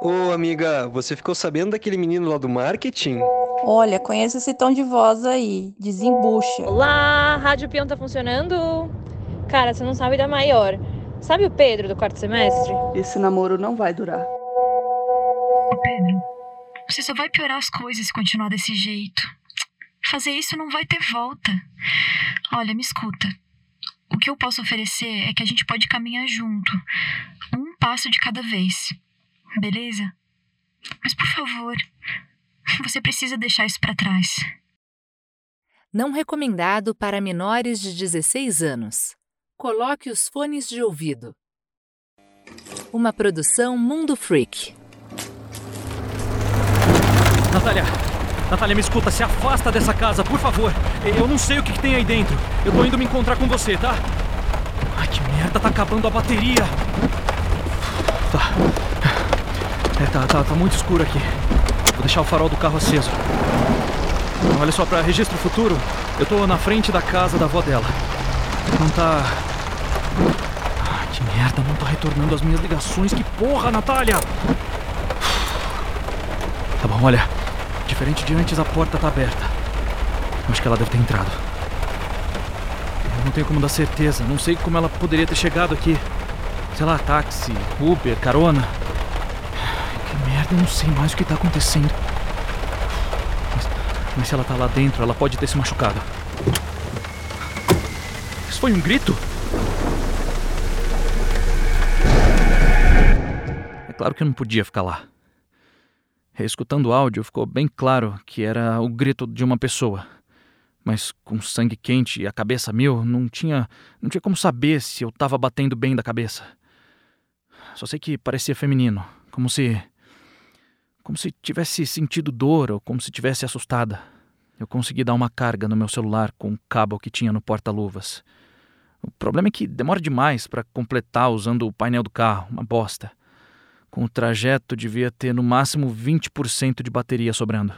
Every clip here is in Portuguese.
Ô, amiga, você ficou sabendo daquele menino lá do marketing? Olha, conheço esse tom de voz aí. Desembucha. Olá, Rádio Peão tá funcionando? Cara, você não sabe da maior. Sabe o Pedro do quarto semestre? Esse namoro não vai durar. Ô Pedro, você só vai piorar as coisas se continuar desse jeito. Fazer isso não vai ter volta. Olha, me escuta. O que eu posso oferecer é que a gente pode caminhar junto, um passo de cada vez. Beleza? Mas por favor, você precisa deixar isso para trás. Não recomendado para menores de 16 anos. Coloque os fones de ouvido. Uma produção Mundo Freak. Natália! Natália, me escuta, se afasta dessa casa, por favor. Eu não sei o que, que tem aí dentro. Eu tô indo me encontrar com você, tá? Ai, que merda, tá acabando a bateria. Tá. É, tá, tá, tá muito escuro aqui. Vou deixar o farol do carro aceso. Olha só, pra registro futuro, eu tô na frente da casa da avó dela. Não tá. Ai, que merda, não tá retornando as minhas ligações. Que porra, Natália! Tá bom, olha. Diferente de antes, a porta tá aberta. Acho que ela deve ter entrado. Eu não tenho como dar certeza. Não sei como ela poderia ter chegado aqui. Sei lá, táxi, Uber, carona. Merda, eu não sei mais o que tá acontecendo. Mas, mas se ela tá lá dentro, ela pode ter se machucado. Isso foi um grito? É claro que eu não podia ficar lá. Escutando o áudio, ficou bem claro que era o grito de uma pessoa. Mas com sangue quente e a cabeça mil, não tinha, não tinha como saber se eu estava batendo bem da cabeça. Só sei que parecia feminino, como se como se tivesse sentido dor ou como se tivesse assustada. Eu consegui dar uma carga no meu celular com o cabo que tinha no porta-luvas. O problema é que demora demais para completar usando o painel do carro, uma bosta. Com o trajeto, devia ter no máximo 20% de bateria sobrando.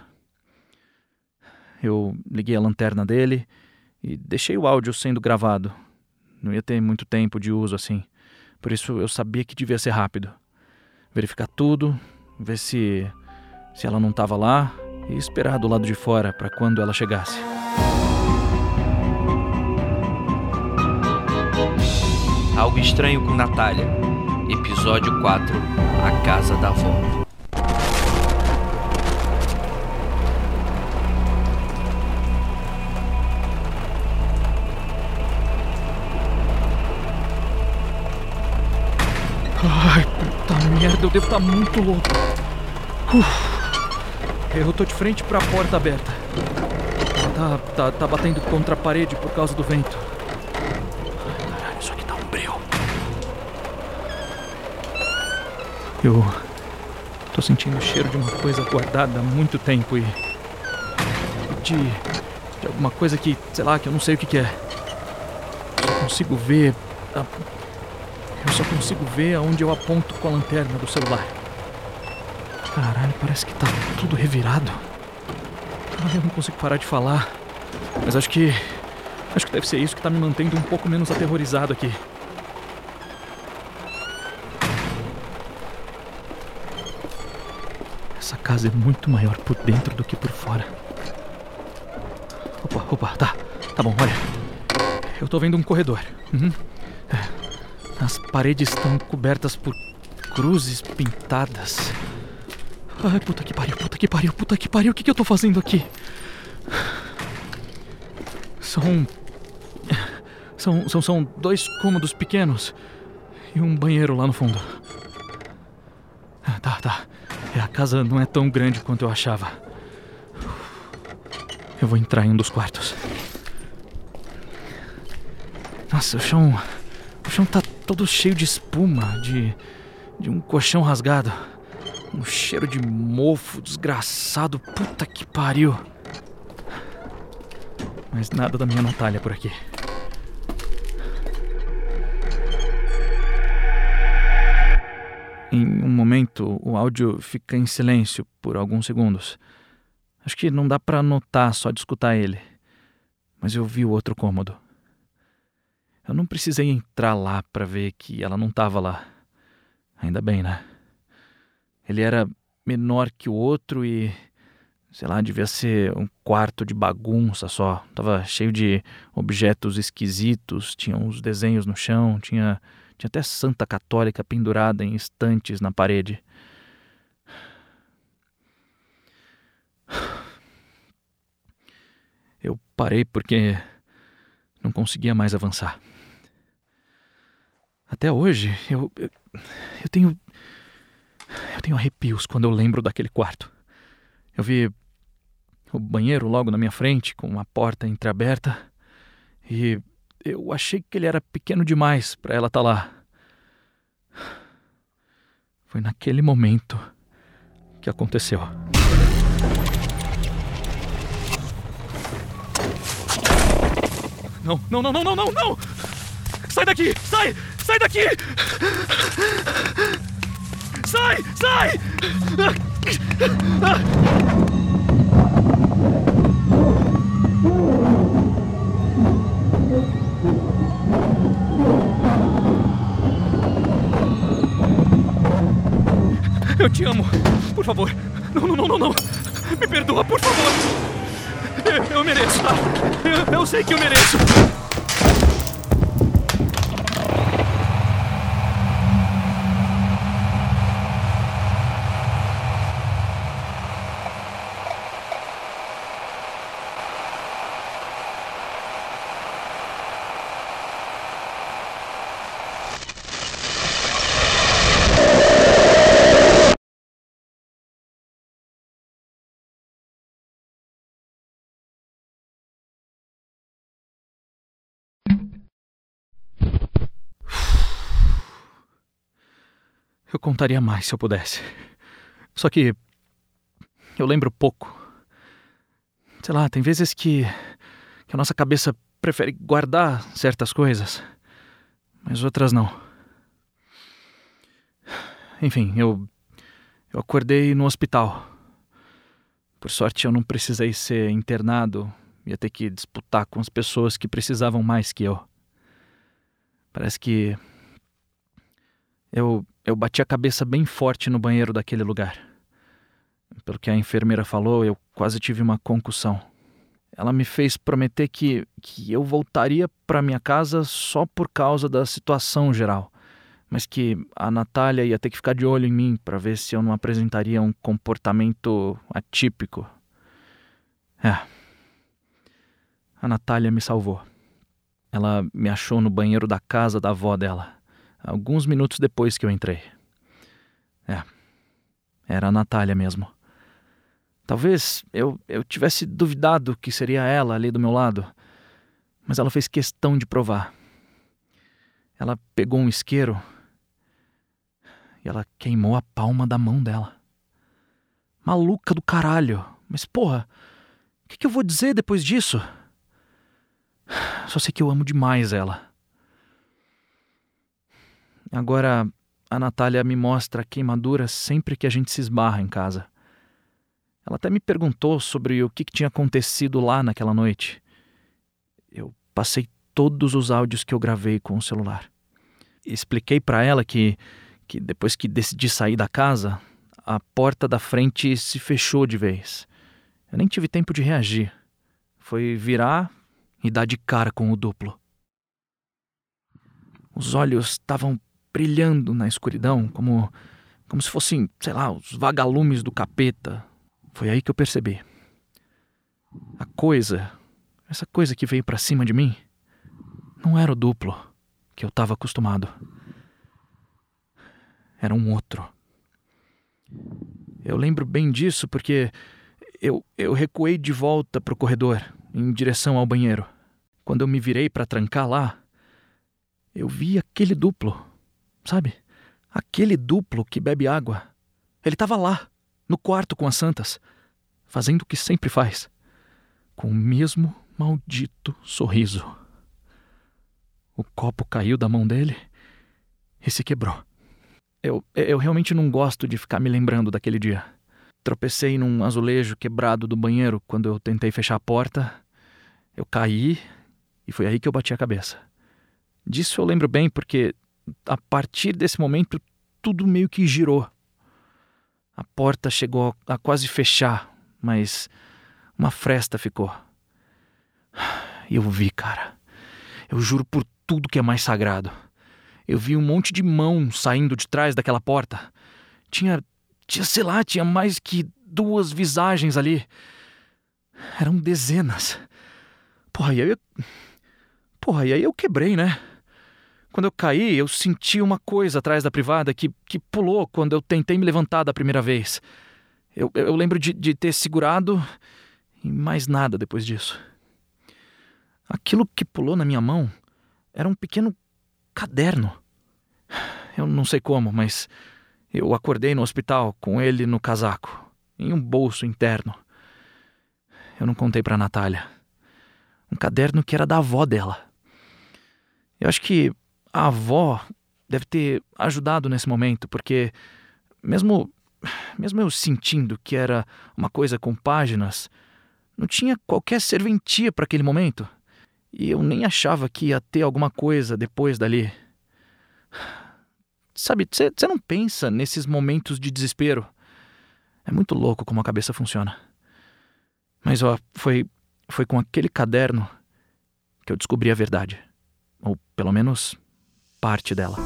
Eu liguei a lanterna dele e deixei o áudio sendo gravado. Não ia ter muito tempo de uso assim. Por isso eu sabia que devia ser rápido. Verificar tudo, ver se se ela não estava lá e esperar do lado de fora para quando ela chegasse. Algo estranho com Natália. Episódio 4 A Casa da Avó. Ai, puta merda, eu devo estar muito louco. Uf, eu tô de frente para a porta aberta. Tá, tá, tá batendo contra a parede por causa do vento. Ai, caralho, isso aqui tá um breu. Eu tô sentindo o cheiro de uma coisa guardada há muito tempo e. de. de alguma coisa que, sei lá, que eu não sei o que, que é. Só consigo ver. eu só consigo ver aonde eu aponto com a lanterna do celular. Caralho, parece que tá tudo revirado. Eu não consigo parar de falar. Mas acho que. Acho que deve ser isso que tá me mantendo um pouco menos aterrorizado aqui. Essa casa é muito maior por dentro do que por fora. Opa, opa, tá. Tá bom, olha. Eu tô vendo um corredor. Uhum. É. As paredes estão cobertas por cruzes pintadas. Ai, puta que pariu, puta que pariu, puta que pariu, o que, que eu tô fazendo aqui? São. São, são. São dois cômodos pequenos e um banheiro lá no fundo. Ah, Tá, tá. É, a casa não é tão grande quanto eu achava. Eu vou entrar em um dos quartos. Nossa, o chão. O chão tá todo cheio de espuma, de. de um colchão rasgado. Um cheiro de mofo desgraçado. Puta que pariu. Mas nada da minha Natália por aqui. Em um momento, o áudio fica em silêncio por alguns segundos. Acho que não dá pra notar só de escutar ele. Mas eu vi o outro cômodo. Eu não precisei entrar lá pra ver que ela não tava lá. Ainda bem, né? Ele era menor que o outro e. Sei lá, devia ser um quarto de bagunça só. Tava cheio de objetos esquisitos, tinha uns desenhos no chão, tinha, tinha até Santa Católica pendurada em estantes na parede. Eu parei porque não conseguia mais avançar. Até hoje, eu, eu, eu tenho. Eu tenho arrepios quando eu lembro daquele quarto. Eu vi o banheiro logo na minha frente, com uma porta entreaberta, e eu achei que ele era pequeno demais para ela estar tá lá. Foi naquele momento que aconteceu. Não, não, não, não, não, não, não! Sai daqui! Sai! Sai daqui! Sai! Sai! Eu te amo. Por favor. Não, não, não, não, não. Me perdoa, por favor. Eu, eu mereço, tá? Eu, eu sei que eu mereço. Eu contaria mais se eu pudesse. Só que. Eu lembro pouco. Sei lá, tem vezes que. que a nossa cabeça prefere guardar certas coisas, mas outras não. Enfim, eu. Eu acordei no hospital. Por sorte, eu não precisei ser internado. Ia ter que disputar com as pessoas que precisavam mais que eu. Parece que. Eu eu bati a cabeça bem forte no banheiro daquele lugar. Pelo que a enfermeira falou, eu quase tive uma concussão. Ela me fez prometer que, que eu voltaria para minha casa só por causa da situação geral, mas que a Natália ia ter que ficar de olho em mim para ver se eu não apresentaria um comportamento atípico. É. A Natália me salvou. Ela me achou no banheiro da casa da avó dela alguns minutos depois que eu entrei. É, era a Natália mesmo. Talvez eu, eu tivesse duvidado que seria ela ali do meu lado, mas ela fez questão de provar. Ela pegou um isqueiro e ela queimou a palma da mão dela. Maluca do caralho! Mas porra, o que, que eu vou dizer depois disso? Só sei que eu amo demais ela. Agora, a Natália me mostra a queimadura sempre que a gente se esbarra em casa. Ela até me perguntou sobre o que, tinha acontecido lá naquela noite. Eu passei todos os áudios que eu gravei com o celular. Expliquei para ela que, que depois que decidi sair da casa, a porta da frente se fechou de vez. Eu nem tive tempo de reagir. Foi virar e dar de cara com o duplo. Os olhos estavam brilhando na escuridão, como, como se fossem, sei lá, os vagalumes do capeta. Foi aí que eu percebi. A coisa, essa coisa que veio para cima de mim, não era o duplo que eu estava acostumado. Era um outro. Eu lembro bem disso porque eu, eu recuei de volta para o corredor, em direção ao banheiro. Quando eu me virei para trancar lá, eu vi aquele duplo Sabe? Aquele duplo que bebe água. Ele estava lá, no quarto com as santas, fazendo o que sempre faz, com o mesmo maldito sorriso. O copo caiu da mão dele e se quebrou. Eu, eu realmente não gosto de ficar me lembrando daquele dia. Tropecei num azulejo quebrado do banheiro quando eu tentei fechar a porta. Eu caí e foi aí que eu bati a cabeça. Disso eu lembro bem porque a partir desse momento, tudo meio que girou. A porta chegou a quase fechar, mas uma fresta ficou. Eu vi, cara. Eu juro por tudo que é mais sagrado. Eu vi um monte de mão saindo de trás daquela porta. Tinha, tinha, sei lá, tinha mais que duas visagens ali. Eram dezenas. Porra, e aí eu... Porra, e aí eu quebrei, né? Quando eu caí, eu senti uma coisa atrás da privada que, que pulou quando eu tentei me levantar da primeira vez. Eu, eu lembro de, de ter segurado e mais nada depois disso. Aquilo que pulou na minha mão era um pequeno caderno. Eu não sei como, mas eu acordei no hospital com ele no casaco, em um bolso interno. Eu não contei para Natália. Um caderno que era da avó dela. Eu acho que a avó deve ter ajudado nesse momento, porque mesmo mesmo eu sentindo que era uma coisa com páginas, não tinha qualquer serventia para aquele momento. E eu nem achava que ia ter alguma coisa depois dali. Sabe, você não pensa nesses momentos de desespero. É muito louco como a cabeça funciona. Mas ó, foi foi com aquele caderno que eu descobri a verdade, ou pelo menos parte dela.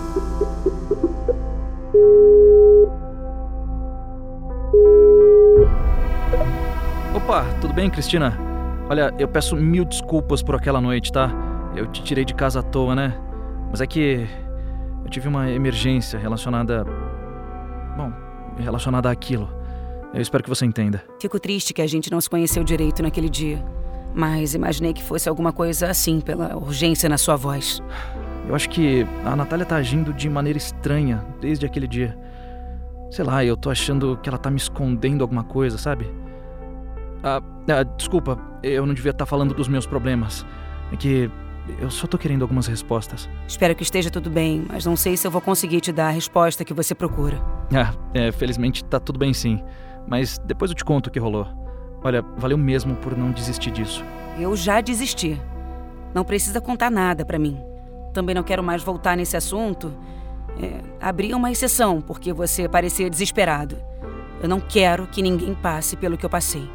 Opa, tudo bem, Cristina? Olha, eu peço mil desculpas por aquela noite, tá? Eu te tirei de casa à toa, né? Mas é que eu tive uma emergência relacionada. Bom, relacionada àquilo. Eu espero que você entenda. Fico triste que a gente não se conheceu direito naquele dia. Mas imaginei que fosse alguma coisa assim, pela urgência na sua voz. Eu acho que a Natália tá agindo de maneira estranha desde aquele dia. Sei lá, eu tô achando que ela tá me escondendo alguma coisa, sabe? Ah, ah, desculpa, eu não devia estar falando dos meus problemas. É que eu só tô querendo algumas respostas. Espero que esteja tudo bem, mas não sei se eu vou conseguir te dar a resposta que você procura. Ah, é, felizmente tá tudo bem sim. Mas depois eu te conto o que rolou. Olha, valeu mesmo por não desistir disso. Eu já desisti. Não precisa contar nada para mim. Também não quero mais voltar nesse assunto. É, abri uma exceção porque você parecia desesperado. Eu não quero que ninguém passe pelo que eu passei.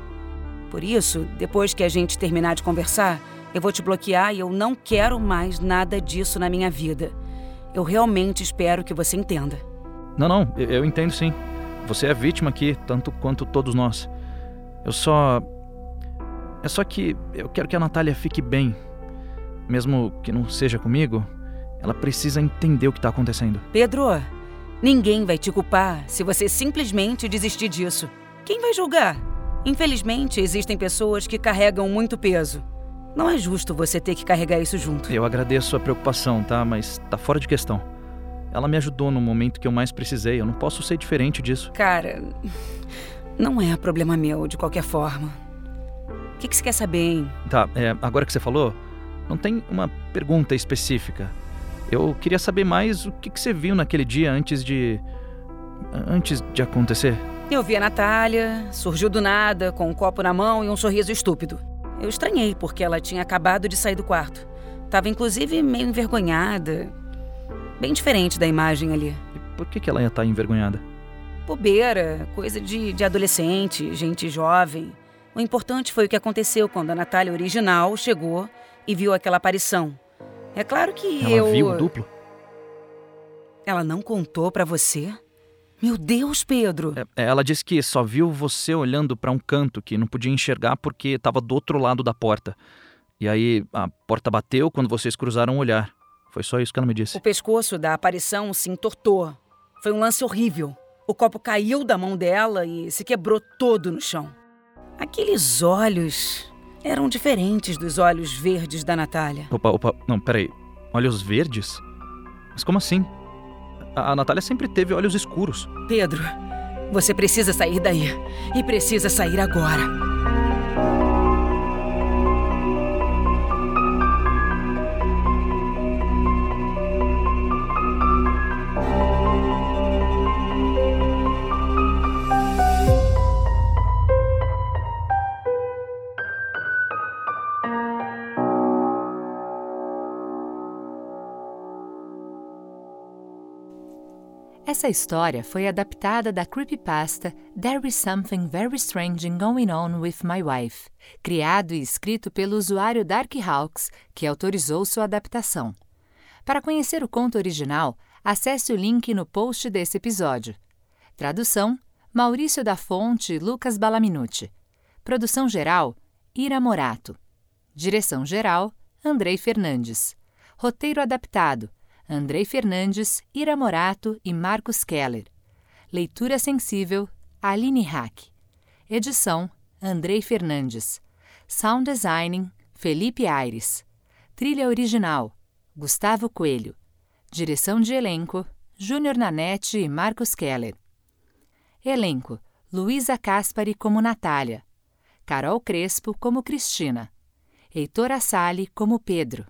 Por isso, depois que a gente terminar de conversar, eu vou te bloquear e eu não quero mais nada disso na minha vida. Eu realmente espero que você entenda. Não, não, eu entendo sim. Você é vítima aqui, tanto quanto todos nós. Eu só. É só que eu quero que a Natália fique bem. Mesmo que não seja comigo, ela precisa entender o que está acontecendo. Pedro, ninguém vai te culpar se você simplesmente desistir disso. Quem vai julgar? Infelizmente, existem pessoas que carregam muito peso. Não é justo você ter que carregar isso junto. Eu agradeço a preocupação, tá? Mas tá fora de questão. Ela me ajudou no momento que eu mais precisei. Eu não posso ser diferente disso. Cara, não é problema meu, de qualquer forma. O que, que você quer saber, hein? Tá, é, agora que você falou, não tem uma pergunta específica. Eu queria saber mais o que, que você viu naquele dia antes de. antes de acontecer. Eu vi a Natália, surgiu do nada, com um copo na mão e um sorriso estúpido. Eu estranhei, porque ela tinha acabado de sair do quarto. Tava inclusive meio envergonhada. Bem diferente da imagem ali. E por que, que ela ia estar envergonhada? Bobeira, coisa de, de adolescente, gente jovem. O importante foi o que aconteceu quando a Natália original chegou e viu aquela aparição. É claro que ela eu. Ela viu o duplo? Ela não contou para você? Meu Deus, Pedro! É, ela disse que só viu você olhando para um canto que não podia enxergar porque estava do outro lado da porta. E aí a porta bateu quando vocês cruzaram o olhar. Foi só isso que ela me disse. O pescoço da aparição se entortou. Foi um lance horrível. O copo caiu da mão dela e se quebrou todo no chão. Aqueles olhos eram diferentes dos olhos verdes da Natália. Opa, opa, não, peraí. Olhos verdes? Mas como assim? A, a Natália sempre teve olhos escuros. Pedro, você precisa sair daí. E precisa sair agora. Essa história foi adaptada da creepypasta There is Something Very Strange Going On with My Wife, criado e escrito pelo usuário Darkhawks, que autorizou sua adaptação. Para conhecer o conto original, acesse o link no post desse episódio. Tradução: Maurício da Fonte e Lucas Balaminuti. Produção geral: Ira Morato. Direção geral: Andrei Fernandes. Roteiro adaptado: Andrei Fernandes, Ira Morato e Marcos Keller. Leitura sensível: Aline Hack. Edição: Andrei Fernandes. Sound designing: Felipe Aires. Trilha original: Gustavo Coelho. Direção de elenco: Júnior Nanete e Marcos Keller. Elenco: Luísa Caspari como Natália. Carol Crespo como Cristina. Heitor Assali como Pedro.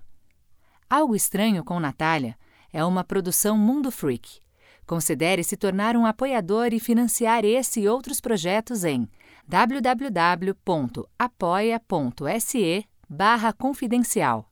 Algo Estranho com Natália é uma produção Mundo Freak. Considere se tornar um apoiador e financiar esse e outros projetos em www.apoia.se barra confidencial.